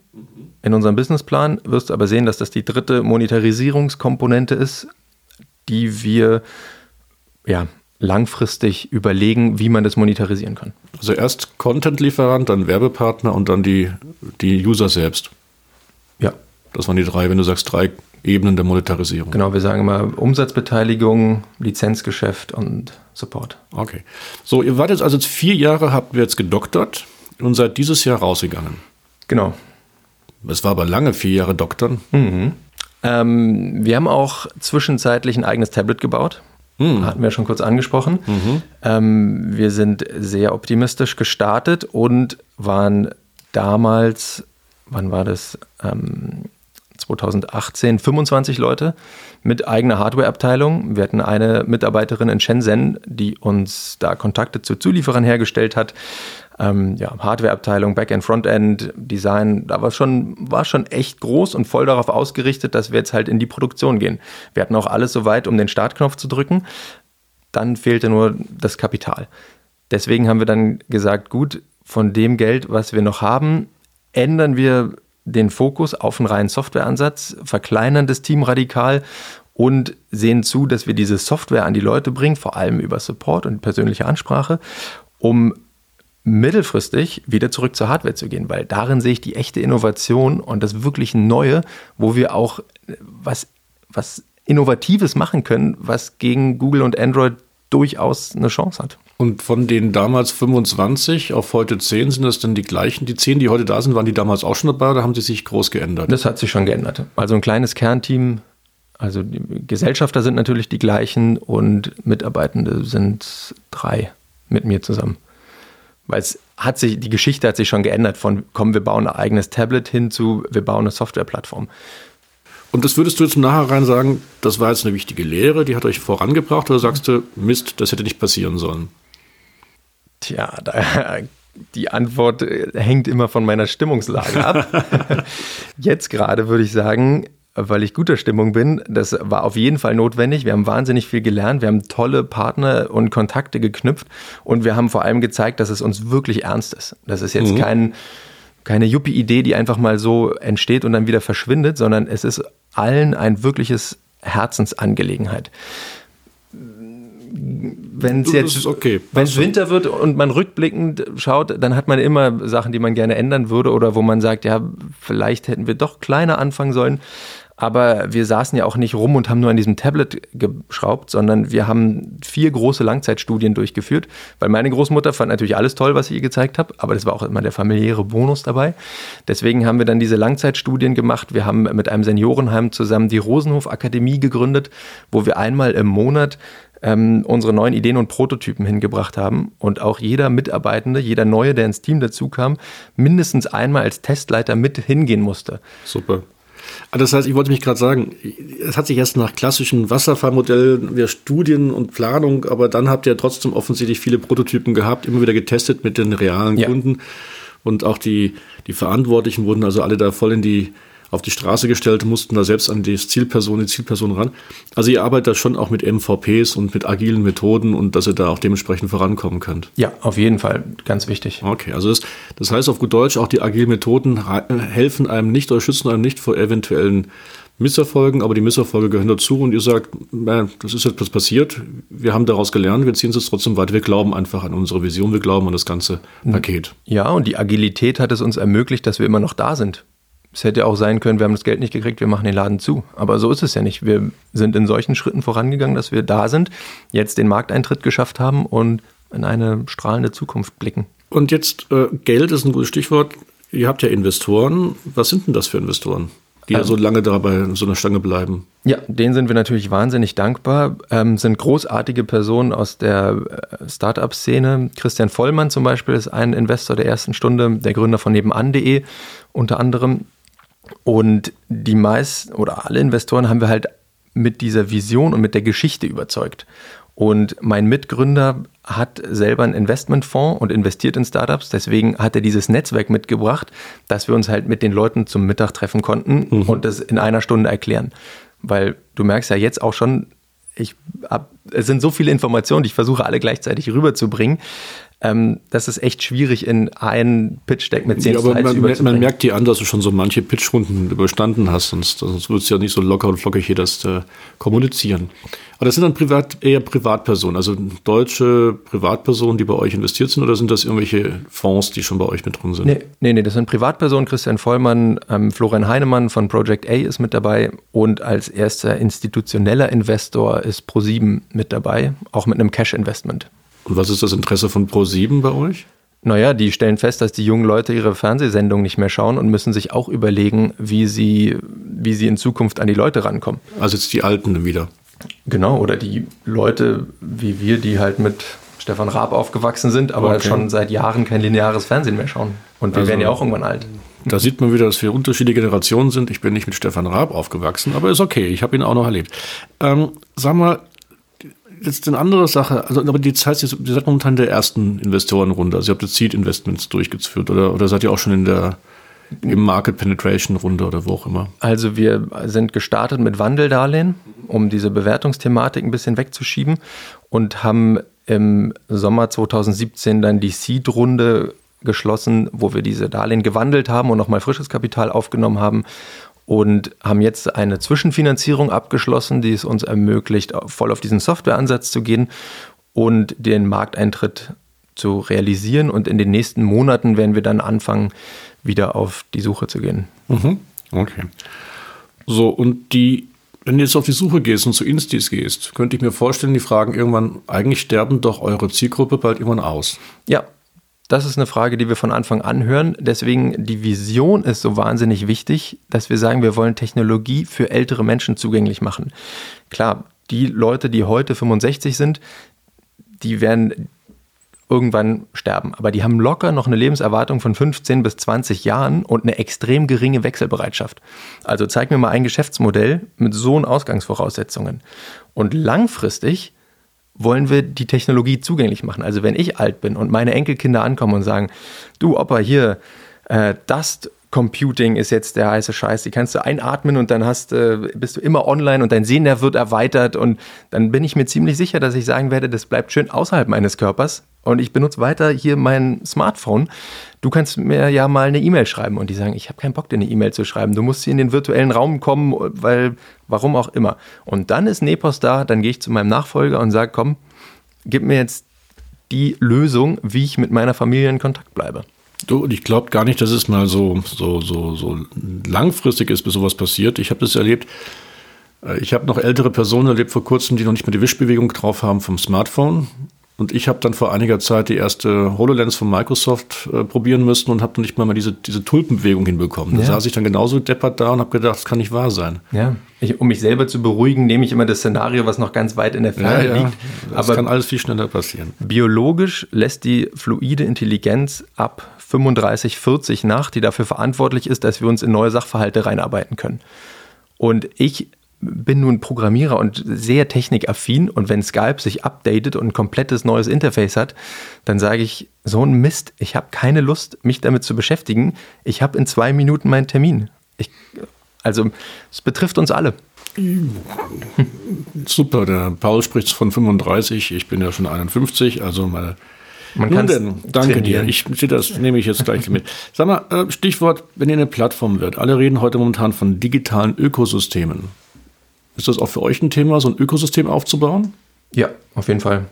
In unserem Businessplan wirst du aber sehen, dass das die dritte Monetarisierungskomponente ist, die wir ja, langfristig überlegen, wie man das monetarisieren kann. Also erst Content-Lieferant, dann Werbepartner und dann die, die User selbst. Ja. Das waren die drei, wenn du sagst, drei Ebenen der Monetarisierung. Genau, wir sagen immer Umsatzbeteiligung, Lizenzgeschäft und Support. Okay. So, ihr wart jetzt also vier Jahre, habt ihr jetzt gedoktert und seid dieses Jahr rausgegangen. Genau. Es war aber lange, vier Jahre Doktern. Mhm. Ähm, wir haben auch zwischenzeitlich ein eigenes Tablet gebaut. Mhm. Hatten wir schon kurz angesprochen. Mhm. Ähm, wir sind sehr optimistisch gestartet und waren damals, wann war das? Ähm, 2018 25 Leute mit eigener Hardware-Abteilung. Wir hatten eine Mitarbeiterin in Shenzhen, die uns da Kontakte zu Zulieferern hergestellt hat. Ähm, ja, Hardware-Abteilung, Backend, Frontend, Design, da war schon, war schon echt groß und voll darauf ausgerichtet, dass wir jetzt halt in die Produktion gehen. Wir hatten auch alles soweit, um den Startknopf zu drücken. Dann fehlte nur das Kapital. Deswegen haben wir dann gesagt, gut, von dem Geld, was wir noch haben, ändern wir den Fokus auf einen reinen Softwareansatz, verkleinern das Team radikal und sehen zu, dass wir diese Software an die Leute bringen, vor allem über Support und persönliche Ansprache, um mittelfristig wieder zurück zur Hardware zu gehen, weil darin sehe ich die echte Innovation und das wirklich Neue, wo wir auch was, was Innovatives machen können, was gegen Google und Android durchaus eine Chance hat. Und von den damals 25 auf heute 10 sind das dann die gleichen? Die 10, die heute da sind, waren die damals auch schon dabei oder haben die sich groß geändert? Das hat sich schon geändert. Also ein kleines Kernteam, also die Gesellschafter sind natürlich die gleichen und Mitarbeitende sind drei mit mir zusammen. Weil es hat sich, die Geschichte hat sich schon geändert von, komm, wir bauen ein eigenes Tablet hin zu, wir bauen eine Softwareplattform. Und das würdest du jetzt nachher rein sagen, das war jetzt eine wichtige Lehre, die hat euch vorangebracht, oder sagst du, Mist, das hätte nicht passieren sollen? Tja, da, die Antwort äh, hängt immer von meiner Stimmungslage ab. Jetzt gerade würde ich sagen, weil ich guter Stimmung bin, das war auf jeden Fall notwendig. Wir haben wahnsinnig viel gelernt, wir haben tolle Partner und Kontakte geknüpft und wir haben vor allem gezeigt, dass es uns wirklich ernst ist. Das ist jetzt mhm. kein, keine Yuppie-Idee, die einfach mal so entsteht und dann wieder verschwindet, sondern es ist allen ein wirkliches Herzensangelegenheit wenn es jetzt okay, wenn es Winter wird und man rückblickend schaut, dann hat man immer Sachen, die man gerne ändern würde oder wo man sagt, ja, vielleicht hätten wir doch kleiner anfangen sollen. Aber wir saßen ja auch nicht rum und haben nur an diesem Tablet geschraubt, sondern wir haben vier große Langzeitstudien durchgeführt, weil meine Großmutter fand natürlich alles toll, was ich ihr gezeigt habe, aber das war auch immer der familiäre Bonus dabei. Deswegen haben wir dann diese Langzeitstudien gemacht. Wir haben mit einem Seniorenheim zusammen die Rosenhof Akademie gegründet, wo wir einmal im Monat ähm, unsere neuen Ideen und Prototypen hingebracht haben und auch jeder Mitarbeitende, jeder Neue, der ins Team dazukam, mindestens einmal als Testleiter mit hingehen musste. Super. Ah, das heißt, ich wollte mich gerade sagen, es hat sich erst nach klassischen Wasserfallmodellen, wir Studien und Planung, aber dann habt ihr trotzdem offensichtlich viele Prototypen gehabt, immer wieder getestet mit den realen ja. Kunden. Und auch die, die Verantwortlichen wurden also alle da voll in die auf die Straße gestellt, mussten da selbst an die Zielperson, die Zielperson ran. Also ihr arbeitet da schon auch mit MVPs und mit agilen Methoden und dass ihr da auch dementsprechend vorankommen könnt. Ja, auf jeden Fall, ganz wichtig. Okay, also das, das heißt auf gut Deutsch, auch die agilen Methoden helfen einem nicht oder schützen einem nicht vor eventuellen Misserfolgen, aber die Misserfolge gehören dazu und ihr sagt, das ist jetzt passiert, wir haben daraus gelernt, wir ziehen es jetzt trotzdem weiter, wir glauben einfach an unsere Vision, wir glauben an das ganze Paket. Ja, und die Agilität hat es uns ermöglicht, dass wir immer noch da sind. Es hätte auch sein können, wir haben das Geld nicht gekriegt, wir machen den Laden zu. Aber so ist es ja nicht. Wir sind in solchen Schritten vorangegangen, dass wir da sind, jetzt den Markteintritt geschafft haben und in eine strahlende Zukunft blicken. Und jetzt, äh, Geld ist ein gutes Stichwort. Ihr habt ja Investoren. Was sind denn das für Investoren? die ja so lange dabei in so einer Stange bleiben. Ja, denen sind wir natürlich wahnsinnig dankbar. Ähm, sind großartige Personen aus der äh, Startup-Szene. Christian Vollmann zum Beispiel ist ein Investor der ersten Stunde, der Gründer von nebenan.de unter anderem. Und die meisten oder alle Investoren haben wir halt mit dieser Vision und mit der Geschichte überzeugt. Und mein Mitgründer hat selber einen Investmentfonds und investiert in Startups. Deswegen hat er dieses Netzwerk mitgebracht, dass wir uns halt mit den Leuten zum Mittag treffen konnten mhm. und das in einer Stunde erklären. Weil du merkst ja jetzt auch schon, ich hab, es sind so viele Informationen, die ich versuche alle gleichzeitig rüberzubringen. Ähm, das ist echt schwierig in einen Pitch-Deck mit zehn ja, aber man, man, merkt dir an, dass du schon so manche Pitch-Runden überstanden hast, sonst, sonst würdest du ja nicht so locker und flockig hier das äh, kommunizieren. Aber das sind dann privat, eher Privatpersonen, also deutsche Privatpersonen, die bei euch investiert sind, oder sind das irgendwelche Fonds, die schon bei euch mit drin sind? Nee, nee, nee das sind Privatpersonen. Christian Vollmann, ähm, Florian Heinemann von Project A ist mit dabei und als erster institutioneller Investor ist Pro7 mit dabei, auch mit einem Cash-Investment. Und was ist das Interesse von Pro7 bei euch? Naja, die stellen fest, dass die jungen Leute ihre Fernsehsendung nicht mehr schauen und müssen sich auch überlegen, wie sie, wie sie in Zukunft an die Leute rankommen. Also jetzt die Alten wieder. Genau, oder die Leute wie wir, die halt mit Stefan Raab aufgewachsen sind, aber okay. schon seit Jahren kein lineares Fernsehen mehr schauen. Und wir also, werden ja auch irgendwann alt. Da sieht man wieder, dass wir unterschiedliche Generationen sind. Ich bin nicht mit Stefan Raab aufgewachsen, aber ist okay. Ich habe ihn auch noch erlebt. Ähm, sag mal, jetzt eine andere Sache. Also, aber die Zeit, ihr seid momentan der ersten Investorenrunde. Also, ihr habt jetzt Seed Investments durchgeführt oder, oder seid ihr auch schon in der im Market Penetration Runde oder wo auch immer? Also wir sind gestartet mit Wandeldarlehen, um diese Bewertungsthematik ein bisschen wegzuschieben und haben im Sommer 2017 dann die Seed-Runde geschlossen, wo wir diese Darlehen gewandelt haben und nochmal frisches Kapital aufgenommen haben und haben jetzt eine Zwischenfinanzierung abgeschlossen, die es uns ermöglicht, voll auf diesen Softwareansatz zu gehen und den Markteintritt zu realisieren. Und in den nächsten Monaten werden wir dann anfangen, wieder auf die Suche zu gehen. Mhm. Okay. So, und die, wenn du jetzt auf die Suche gehst und zu Instis gehst, könnte ich mir vorstellen, die fragen irgendwann, eigentlich sterben doch eure Zielgruppe bald irgendwann aus. Ja, das ist eine Frage, die wir von Anfang an hören. Deswegen die Vision ist so wahnsinnig wichtig, dass wir sagen, wir wollen Technologie für ältere Menschen zugänglich machen. Klar, die Leute, die heute 65 sind, die werden irgendwann sterben. Aber die haben locker noch eine Lebenserwartung von 15 bis 20 Jahren und eine extrem geringe Wechselbereitschaft. Also zeig mir mal ein Geschäftsmodell mit so Ausgangsvoraussetzungen. Und langfristig wollen wir die Technologie zugänglich machen. Also wenn ich alt bin und meine Enkelkinder ankommen und sagen, du Opa, hier, äh, Dust Computing ist jetzt der heiße Scheiß. Die kannst du einatmen und dann hast, äh, bist du immer online und dein Sehnerv wird erweitert. Und dann bin ich mir ziemlich sicher, dass ich sagen werde, das bleibt schön außerhalb meines Körpers. Und ich benutze weiter hier mein Smartphone. Du kannst mir ja mal eine E-Mail schreiben. Und die sagen, ich habe keinen Bock, dir eine E-Mail zu schreiben. Du musst hier in den virtuellen Raum kommen, weil, warum auch immer. Und dann ist Nepos da, dann gehe ich zu meinem Nachfolger und sage, komm, gib mir jetzt die Lösung, wie ich mit meiner Familie in Kontakt bleibe. Du, und ich glaube gar nicht, dass es mal so, so, so, so langfristig ist, bis sowas passiert. Ich habe das erlebt. Äh, ich habe noch ältere Personen erlebt vor kurzem, die noch nicht mehr die Wischbewegung drauf haben vom Smartphone. Und ich habe dann vor einiger Zeit die erste HoloLens von Microsoft äh, probieren müssen und habe noch nicht mal, mal diese, diese Tulpenbewegung hinbekommen. Da ja. saß ich dann genauso deppert da und habe gedacht, das kann nicht wahr sein. Ja, ich, um mich selber zu beruhigen, nehme ich immer das Szenario, was noch ganz weit in der Ferne ja, ja. liegt. Das Aber kann alles viel schneller passieren. Biologisch lässt die fluide Intelligenz ab 35, 40 nach, die dafür verantwortlich ist, dass wir uns in neue Sachverhalte reinarbeiten können. Und ich bin nun Programmierer und sehr technikaffin und wenn Skype sich updatet und ein komplettes neues Interface hat, dann sage ich, so ein Mist, ich habe keine Lust, mich damit zu beschäftigen. Ich habe in zwei Minuten meinen Termin. Ich, also es betrifft uns alle. Super, der Paul spricht von 35, ich bin ja schon 51, also meine man Nun denn, danke trainieren. dir. Ich das nehme ich jetzt gleich mit. Sag mal, äh, Stichwort, wenn ihr eine Plattform wird. Alle reden heute momentan von digitalen Ökosystemen. Ist das auch für euch ein Thema, so ein Ökosystem aufzubauen? Ja, auf jeden Fall.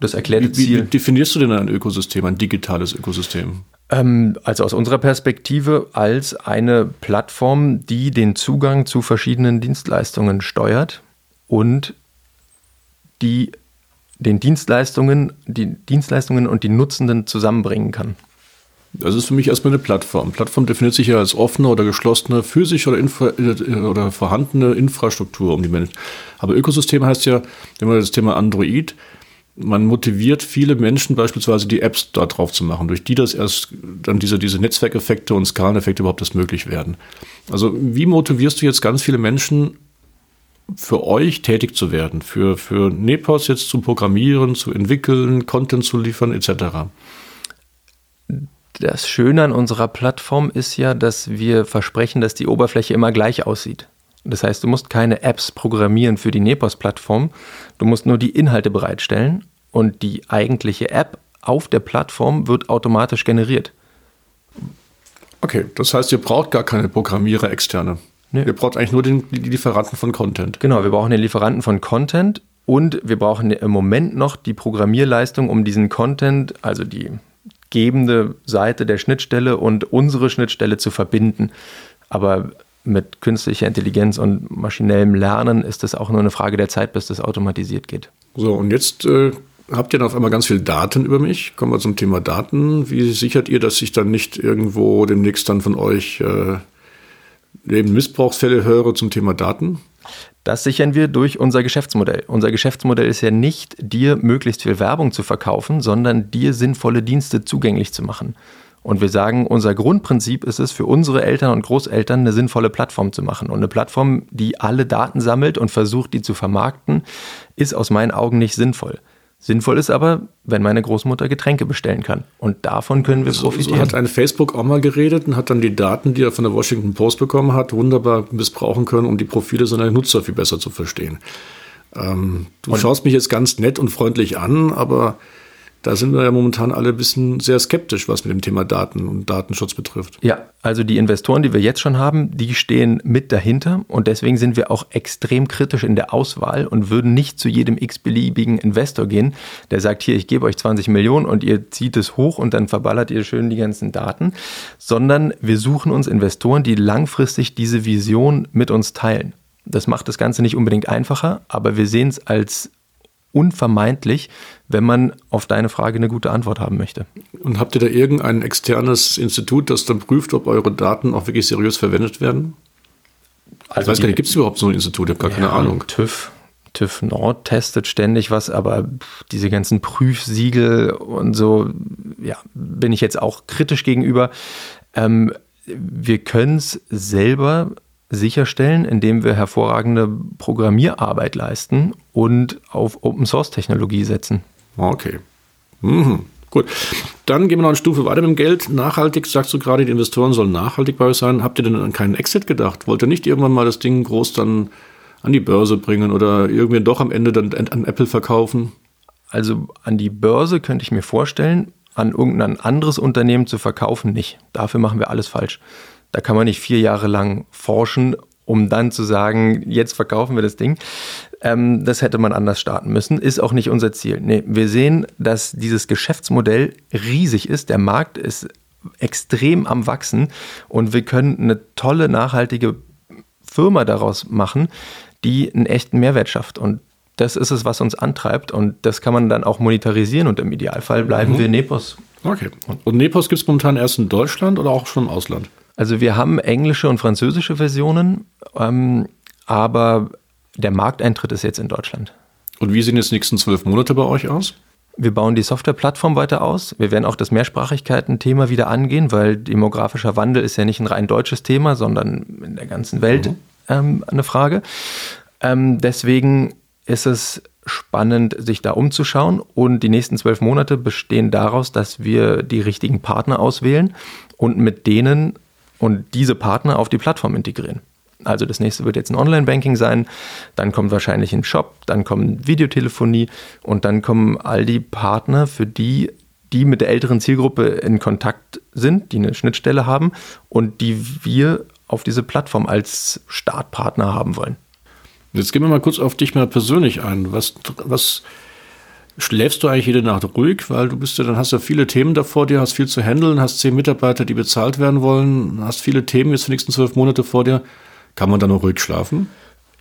Das erklärte wie, Ziel. Wie definierst du denn ein Ökosystem, ein digitales Ökosystem? Ähm, also aus unserer Perspektive als eine Plattform, die den Zugang zu verschiedenen Dienstleistungen steuert und die den Dienstleistungen, die Dienstleistungen und die Nutzenden zusammenbringen kann. Das ist für mich erstmal eine Plattform. Plattform definiert sich ja als offene oder geschlossene physische oder, Infra oder vorhandene Infrastruktur um die Menschen. Aber Ökosystem heißt ja, wenn wir das Thema Android, man motiviert viele Menschen beispielsweise die Apps da drauf zu machen, durch die das erst dann diese, diese Netzwerkeffekte und Skaleneffekte überhaupt erst möglich werden. Also wie motivierst du jetzt ganz viele Menschen für euch tätig zu werden, für, für Nepos jetzt zu programmieren, zu entwickeln, Content zu liefern etc.? Das Schöne an unserer Plattform ist ja, dass wir versprechen, dass die Oberfläche immer gleich aussieht. Das heißt, du musst keine Apps programmieren für die Nepos-Plattform, du musst nur die Inhalte bereitstellen und die eigentliche App auf der Plattform wird automatisch generiert. Okay, das heißt, ihr braucht gar keine Programmierer externe. Nee. Ihr braucht eigentlich nur den, die Lieferanten von Content. Genau, wir brauchen den Lieferanten von Content und wir brauchen im Moment noch die Programmierleistung, um diesen Content, also die gebende Seite der Schnittstelle und unsere Schnittstelle zu verbinden. Aber mit künstlicher Intelligenz und maschinellem Lernen ist es auch nur eine Frage der Zeit, bis das automatisiert geht. So, und jetzt äh, habt ihr dann auf einmal ganz viel Daten über mich. Kommen wir zum Thema Daten. Wie sichert ihr, dass ich dann nicht irgendwo demnächst dann von euch äh, eben Missbrauchsfälle höre zum Thema Daten? Das sichern wir durch unser Geschäftsmodell. Unser Geschäftsmodell ist ja nicht, dir möglichst viel Werbung zu verkaufen, sondern dir sinnvolle Dienste zugänglich zu machen. Und wir sagen, unser Grundprinzip ist es, für unsere Eltern und Großeltern eine sinnvolle Plattform zu machen. Und eine Plattform, die alle Daten sammelt und versucht, die zu vermarkten, ist aus meinen Augen nicht sinnvoll. Sinnvoll ist aber, wenn meine Großmutter Getränke bestellen kann. Und davon können wir profitieren. So hat ein Facebook auch mal geredet und hat dann die Daten, die er von der Washington Post bekommen hat, wunderbar missbrauchen können, um die Profile seiner Nutzer viel besser zu verstehen. Ähm, du und schaust mich jetzt ganz nett und freundlich an, aber da sind wir ja momentan alle ein bisschen sehr skeptisch, was mit dem Thema Daten und Datenschutz betrifft. Ja, also die Investoren, die wir jetzt schon haben, die stehen mit dahinter und deswegen sind wir auch extrem kritisch in der Auswahl und würden nicht zu jedem x-beliebigen Investor gehen, der sagt, hier, ich gebe euch 20 Millionen und ihr zieht es hoch und dann verballert ihr schön die ganzen Daten, sondern wir suchen uns Investoren, die langfristig diese Vision mit uns teilen. Das macht das Ganze nicht unbedingt einfacher, aber wir sehen es als unvermeidlich, wenn man auf deine Frage eine gute Antwort haben möchte. Und habt ihr da irgendein externes Institut, das dann prüft, ob eure Daten auch wirklich seriös verwendet werden? Also ich weiß gar nicht, gibt es überhaupt so ein Institut? Ich habe gar ja, keine Ahnung. TÜV. TÜV Nord testet ständig was, aber diese ganzen Prüfsiegel und so, ja, bin ich jetzt auch kritisch gegenüber. Ähm, wir können es selber sicherstellen, indem wir hervorragende Programmierarbeit leisten und auf Open Source Technologie setzen. Okay. Mhm. Gut. Dann gehen wir noch eine Stufe weiter mit dem Geld. Nachhaltig, sagst du gerade, die Investoren sollen nachhaltig bei euch sein. Habt ihr denn an keinen Exit gedacht? Wollt ihr nicht irgendwann mal das Ding groß dann an die Börse bringen oder irgendwie doch am Ende dann an Apple verkaufen? Also an die Börse könnte ich mir vorstellen, an irgendein anderes Unternehmen zu verkaufen nicht. Dafür machen wir alles falsch. Da kann man nicht vier Jahre lang forschen, um dann zu sagen, jetzt verkaufen wir das Ding. Ähm, das hätte man anders starten müssen. Ist auch nicht unser Ziel. Nee, wir sehen, dass dieses Geschäftsmodell riesig ist. Der Markt ist extrem am Wachsen und wir können eine tolle, nachhaltige Firma daraus machen, die einen echten Mehrwert schafft. Und das ist es, was uns antreibt und das kann man dann auch monetarisieren und im Idealfall bleiben mhm. wir Nepos. Okay. Und Nepos gibt es momentan erst in Deutschland oder auch schon im Ausland? Also wir haben englische und französische Versionen, ähm, aber der Markteintritt ist jetzt in Deutschland. Und wie sehen jetzt die nächsten zwölf Monate bei euch aus? Wir bauen die Softwareplattform weiter aus. Wir werden auch das Mehrsprachigkeiten-Thema wieder angehen, weil demografischer Wandel ist ja nicht ein rein deutsches Thema, sondern in der ganzen Welt mhm. ähm, eine Frage. Ähm, deswegen ist es spannend, sich da umzuschauen. Und die nächsten zwölf Monate bestehen daraus, dass wir die richtigen Partner auswählen und mit denen und diese Partner auf die Plattform integrieren. Also das nächste wird jetzt ein Online-Banking sein, dann kommt wahrscheinlich ein Shop, dann kommt Videotelefonie und dann kommen all die Partner, für die die mit der älteren Zielgruppe in Kontakt sind, die eine Schnittstelle haben und die wir auf diese Plattform als Startpartner haben wollen. Jetzt gehen wir mal kurz auf dich mal persönlich ein. Was, was Schläfst du eigentlich jede Nacht ruhig, weil du bist ja, dann hast ja viele Themen da vor dir, hast viel zu handeln, hast zehn Mitarbeiter, die bezahlt werden wollen, hast viele Themen jetzt die nächsten zwölf Monate vor dir. Kann man da noch ruhig schlafen?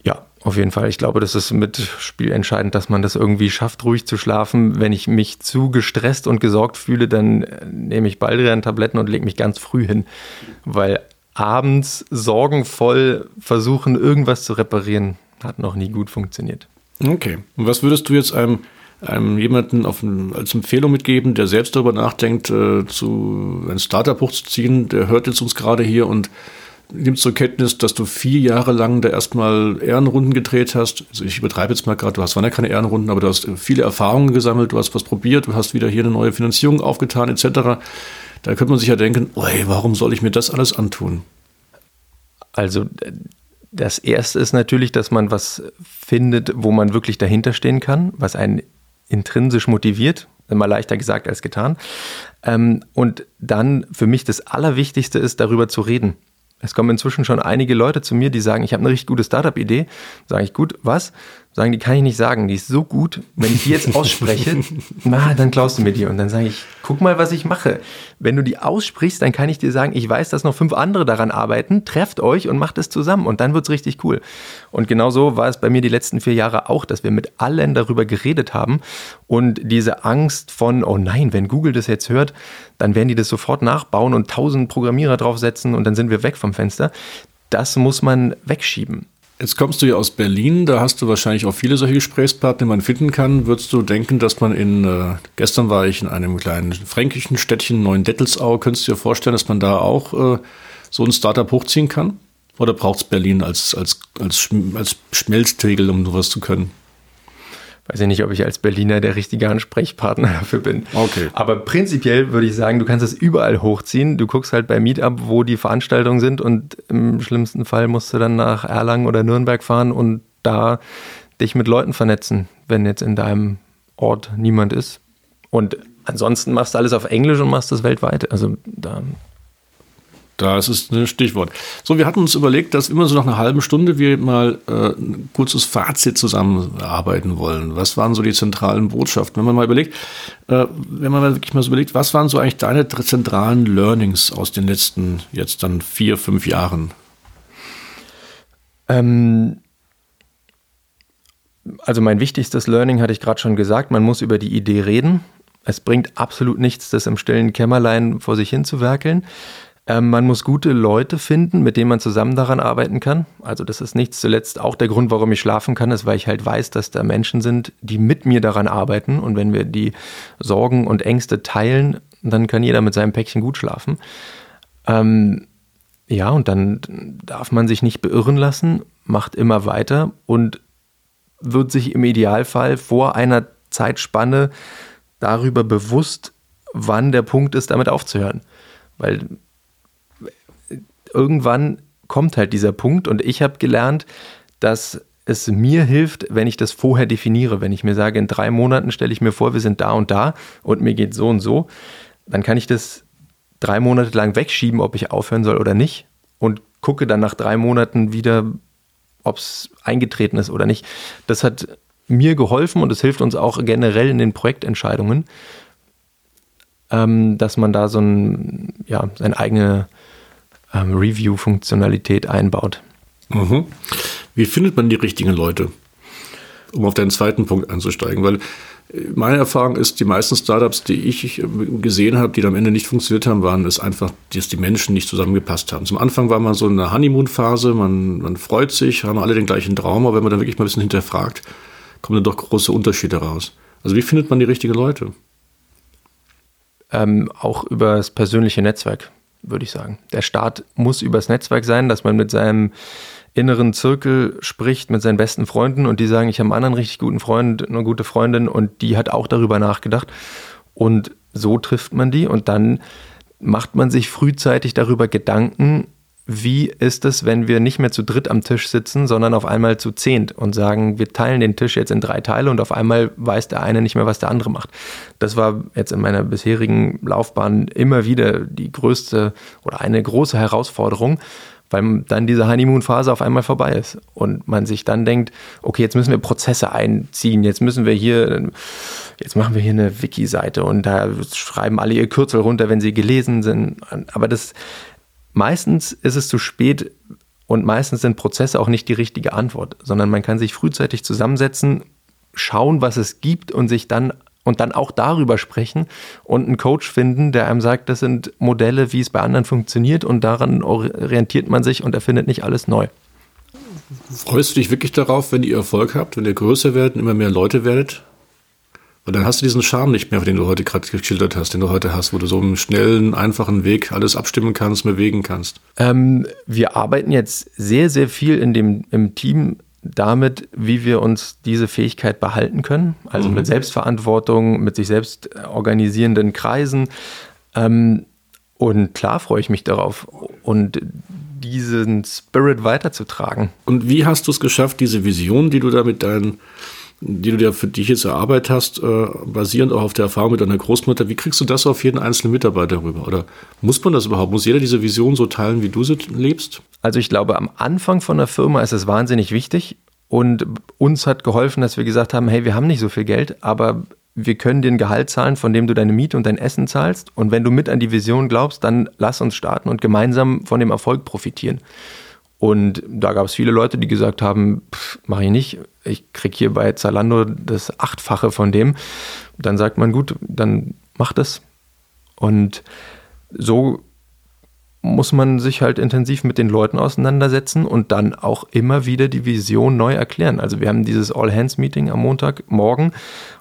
Ja, auf jeden Fall. Ich glaube, das ist mit Spiel entscheidend, dass man das irgendwie schafft, ruhig zu schlafen. Wenn ich mich zu gestresst und gesorgt fühle, dann nehme ich Baldrian-Tabletten und lege mich ganz früh hin, weil abends sorgenvoll versuchen, irgendwas zu reparieren, hat noch nie gut funktioniert. Okay. Und was würdest du jetzt einem einem jemanden auf, als Empfehlung mitgeben, der selbst darüber nachdenkt, äh, zu ein Startup hochzuziehen, der hört jetzt uns gerade hier und nimmt zur Kenntnis, dass du vier Jahre lang da erstmal Ehrenrunden gedreht hast. Also ich übertreibe jetzt mal gerade, du hast zwar keine Ehrenrunden, aber du hast viele Erfahrungen gesammelt, du hast was probiert, du hast wieder hier eine neue Finanzierung aufgetan, etc. Da könnte man sich ja denken, ey, warum soll ich mir das alles antun? Also das erste ist natürlich, dass man was findet, wo man wirklich dahinter stehen kann, was einen intrinsisch motiviert, immer leichter gesagt als getan. Ähm, und dann für mich das Allerwichtigste ist, darüber zu reden. Es kommen inzwischen schon einige Leute zu mir, die sagen, ich habe eine richtig gute Startup-Idee. Sage ich, gut, was? Sagen, die kann ich nicht sagen, die ist so gut, wenn ich die jetzt ausspreche, na, dann klaust du mir die. Und dann sage ich, guck mal, was ich mache. Wenn du die aussprichst, dann kann ich dir sagen, ich weiß, dass noch fünf andere daran arbeiten, trefft euch und macht es zusammen und dann wird es richtig cool. Und genau so war es bei mir die letzten vier Jahre auch, dass wir mit allen darüber geredet haben und diese Angst von, oh nein, wenn Google das jetzt hört, dann werden die das sofort nachbauen und tausend Programmierer draufsetzen und dann sind wir weg vom Fenster. Das muss man wegschieben. Jetzt kommst du ja aus Berlin, da hast du wahrscheinlich auch viele solche Gesprächspartner, die man finden kann. Würdest du denken, dass man in, äh, gestern war ich in einem kleinen fränkischen Städtchen, Neuendettelsau, könntest du dir vorstellen, dass man da auch äh, so ein Startup hochziehen kann? Oder braucht es Berlin als, als, als, als Schmelztegel, um sowas zu können? Weiß ich nicht, ob ich als Berliner der richtige Ansprechpartner dafür bin. Okay. Aber prinzipiell würde ich sagen, du kannst es überall hochziehen. Du guckst halt bei Meetup, wo die Veranstaltungen sind und im schlimmsten Fall musst du dann nach Erlangen oder Nürnberg fahren und da dich mit Leuten vernetzen, wenn jetzt in deinem Ort niemand ist. Und ansonsten machst du alles auf Englisch und machst das weltweit. Also da das ist ein Stichwort. So, wir hatten uns überlegt, dass immer so nach einer halben Stunde wir mal äh, ein kurzes Fazit zusammenarbeiten wollen. Was waren so die zentralen Botschaften? Wenn man mal überlegt, äh, wenn man mal wirklich mal so überlegt, was waren so eigentlich deine zentralen Learnings aus den letzten jetzt dann vier, fünf Jahren? Ähm, also mein wichtigstes Learning hatte ich gerade schon gesagt, man muss über die Idee reden. Es bringt absolut nichts, das im stillen Kämmerlein vor sich hin zu werkeln. Ähm, man muss gute Leute finden, mit denen man zusammen daran arbeiten kann. Also das ist nicht zuletzt auch der Grund, warum ich schlafen kann, ist, weil ich halt weiß, dass da Menschen sind, die mit mir daran arbeiten. Und wenn wir die Sorgen und Ängste teilen, dann kann jeder mit seinem Päckchen gut schlafen. Ähm, ja, und dann darf man sich nicht beirren lassen, macht immer weiter und wird sich im Idealfall vor einer Zeitspanne darüber bewusst, wann der Punkt ist, damit aufzuhören. Weil irgendwann kommt halt dieser Punkt und ich habe gelernt, dass es mir hilft, wenn ich das vorher definiere. Wenn ich mir sage, in drei Monaten stelle ich mir vor, wir sind da und da und mir geht so und so, dann kann ich das drei Monate lang wegschieben, ob ich aufhören soll oder nicht und gucke dann nach drei Monaten wieder, ob es eingetreten ist oder nicht. Das hat mir geholfen und es hilft uns auch generell in den Projektentscheidungen, ähm, dass man da so ein, ja, seine eigene ähm, Review-Funktionalität einbaut. Mhm. Wie findet man die richtigen Leute? Um auf deinen zweiten Punkt einzusteigen, weil äh, meine Erfahrung ist, die meisten Startups, die ich äh, gesehen habe, die am Ende nicht funktioniert haben, waren es einfach, dass die Menschen nicht zusammengepasst haben. Zum Anfang war man so in einer Honeymoon-Phase, man, man freut sich, haben alle den gleichen Traum, aber wenn man dann wirklich mal ein bisschen hinterfragt, kommen dann doch große Unterschiede raus. Also wie findet man die richtigen Leute? Ähm, auch über das persönliche Netzwerk würde ich sagen. Der Start muss übers Netzwerk sein, dass man mit seinem inneren Zirkel spricht, mit seinen besten Freunden und die sagen, ich habe einen anderen richtig guten Freund, eine gute Freundin und die hat auch darüber nachgedacht. Und so trifft man die und dann macht man sich frühzeitig darüber Gedanken, wie ist es, wenn wir nicht mehr zu dritt am Tisch sitzen, sondern auf einmal zu zehnt und sagen, wir teilen den Tisch jetzt in drei Teile und auf einmal weiß der eine nicht mehr, was der andere macht. Das war jetzt in meiner bisherigen Laufbahn immer wieder die größte oder eine große Herausforderung, weil dann diese Honeymoon-Phase auf einmal vorbei ist und man sich dann denkt, okay, jetzt müssen wir Prozesse einziehen, jetzt müssen wir hier, jetzt machen wir hier eine Wiki-Seite und da schreiben alle ihr Kürzel runter, wenn sie gelesen sind. Aber das Meistens ist es zu spät und meistens sind Prozesse auch nicht die richtige Antwort, sondern man kann sich frühzeitig zusammensetzen, schauen, was es gibt und sich dann und dann auch darüber sprechen und einen Coach finden, der einem sagt, das sind Modelle, wie es bei anderen funktioniert und daran orientiert man sich und erfindet nicht alles neu. Freust du dich wirklich darauf, wenn ihr Erfolg habt, wenn ihr größer werdet, immer mehr Leute werdet? Und dann hast du diesen Charme nicht mehr, den du heute gerade geschildert hast, den du heute hast, wo du so einen schnellen, einfachen Weg alles abstimmen kannst, bewegen kannst. Ähm, wir arbeiten jetzt sehr, sehr viel in dem, im Team damit, wie wir uns diese Fähigkeit behalten können. Also mhm. mit Selbstverantwortung, mit sich selbst organisierenden Kreisen. Ähm, und klar freue ich mich darauf. Und diesen Spirit weiterzutragen. Und wie hast du es geschafft, diese Vision, die du da mit deinen die du dir für dich jetzt erarbeitet hast, äh, basierend auch auf der Erfahrung mit deiner Großmutter, wie kriegst du das auf jeden einzelnen Mitarbeiter rüber? Oder muss man das überhaupt? Muss jeder diese Vision so teilen, wie du sie lebst? Also ich glaube, am Anfang von der Firma ist es wahnsinnig wichtig und uns hat geholfen, dass wir gesagt haben, hey, wir haben nicht so viel Geld, aber wir können dir ein Gehalt zahlen, von dem du deine Miete und dein Essen zahlst. Und wenn du mit an die Vision glaubst, dann lass uns starten und gemeinsam von dem Erfolg profitieren. Und da gab es viele Leute, die gesagt haben, mache ich nicht, ich kriege hier bei Zalando das Achtfache von dem. Dann sagt man, gut, dann mach das. Und so muss man sich halt intensiv mit den Leuten auseinandersetzen und dann auch immer wieder die Vision neu erklären. Also wir haben dieses All-Hands-Meeting am Montagmorgen,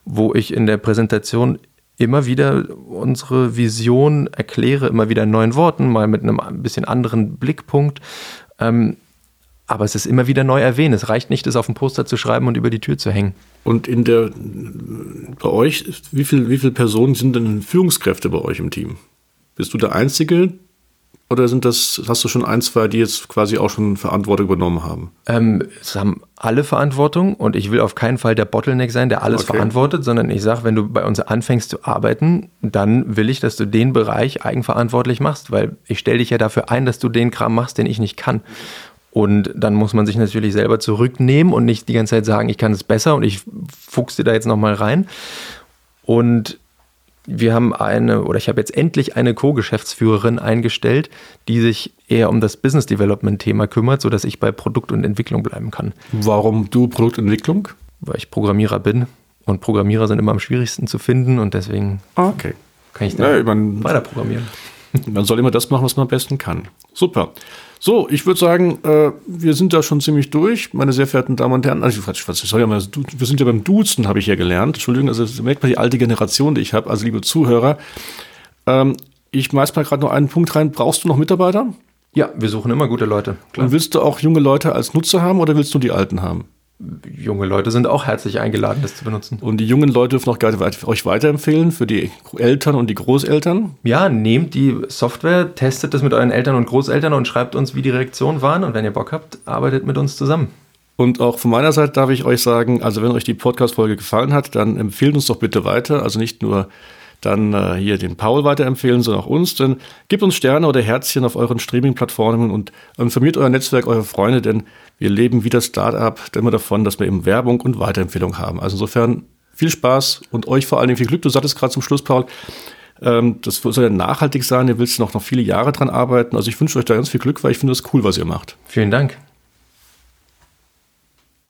wo ich in der Präsentation immer wieder unsere Vision erkläre, immer wieder in neuen Worten, mal mit einem ein bisschen anderen Blickpunkt. Ähm, aber es ist immer wieder neu erwähnt. Es reicht nicht, es auf dem Poster zu schreiben und über die Tür zu hängen. Und in der, bei euch, wie viele wie viel Personen sind denn Führungskräfte bei euch im Team? Bist du der Einzige, oder sind das, hast du schon ein, zwei, die jetzt quasi auch schon Verantwortung übernommen haben? Ähm, es haben alle Verantwortung und ich will auf keinen Fall der Bottleneck sein, der alles okay. verantwortet, sondern ich sage, wenn du bei uns anfängst zu arbeiten, dann will ich, dass du den Bereich eigenverantwortlich machst, weil ich stelle dich ja dafür ein, dass du den Kram machst, den ich nicht kann. Und dann muss man sich natürlich selber zurücknehmen und nicht die ganze Zeit sagen, ich kann es besser und ich fuchse da jetzt nochmal rein. Und wir haben eine, oder ich habe jetzt endlich eine Co-Geschäftsführerin eingestellt, die sich eher um das Business Development-Thema kümmert, sodass ich bei Produkt und Entwicklung bleiben kann. Warum du Produktentwicklung? Weil ich Programmierer bin und Programmierer sind immer am schwierigsten zu finden und deswegen ah, okay. kann ich da ja, weiter programmieren. Man soll immer das machen, was man am besten kann. Super. So, ich würde sagen, äh, wir sind da schon ziemlich durch, meine sehr verehrten Damen und Herren. Also, ich, was, soll ja mal, wir sind ja beim Duzen, habe ich ja gelernt. Entschuldigung, also merkt man die alte Generation, die ich habe, also liebe Zuhörer. Ähm, ich schmeiß mal gerade noch einen Punkt rein. Brauchst du noch Mitarbeiter? Ja, wir suchen immer gute Leute. Klar. Und willst du auch junge Leute als Nutzer haben oder willst du die alten haben? Junge Leute sind auch herzlich eingeladen, das zu benutzen. Und die jungen Leute dürfen auch gerne euch weiterempfehlen für die Eltern und die Großeltern? Ja, nehmt die Software, testet das mit euren Eltern und Großeltern und schreibt uns, wie die Reaktionen waren. Und wenn ihr Bock habt, arbeitet mit uns zusammen. Und auch von meiner Seite darf ich euch sagen, also wenn euch die Podcast-Folge gefallen hat, dann empfehlt uns doch bitte weiter. Also nicht nur dann äh, hier den Paul weiterempfehlen, sondern auch uns. Denn gebt uns Sterne oder Herzchen auf euren Streaming-Plattformen und informiert euer Netzwerk, eure Freunde, denn wir leben wie das Startup immer davon, dass wir eben Werbung und Weiterempfehlung haben. Also insofern viel Spaß und euch vor allen Dingen viel Glück. Du sagtest gerade zum Schluss, Paul, ähm, das soll ja nachhaltig sein. Ihr willst noch, noch viele Jahre dran arbeiten. Also ich wünsche euch da ganz viel Glück, weil ich finde das cool, was ihr macht. Vielen Dank.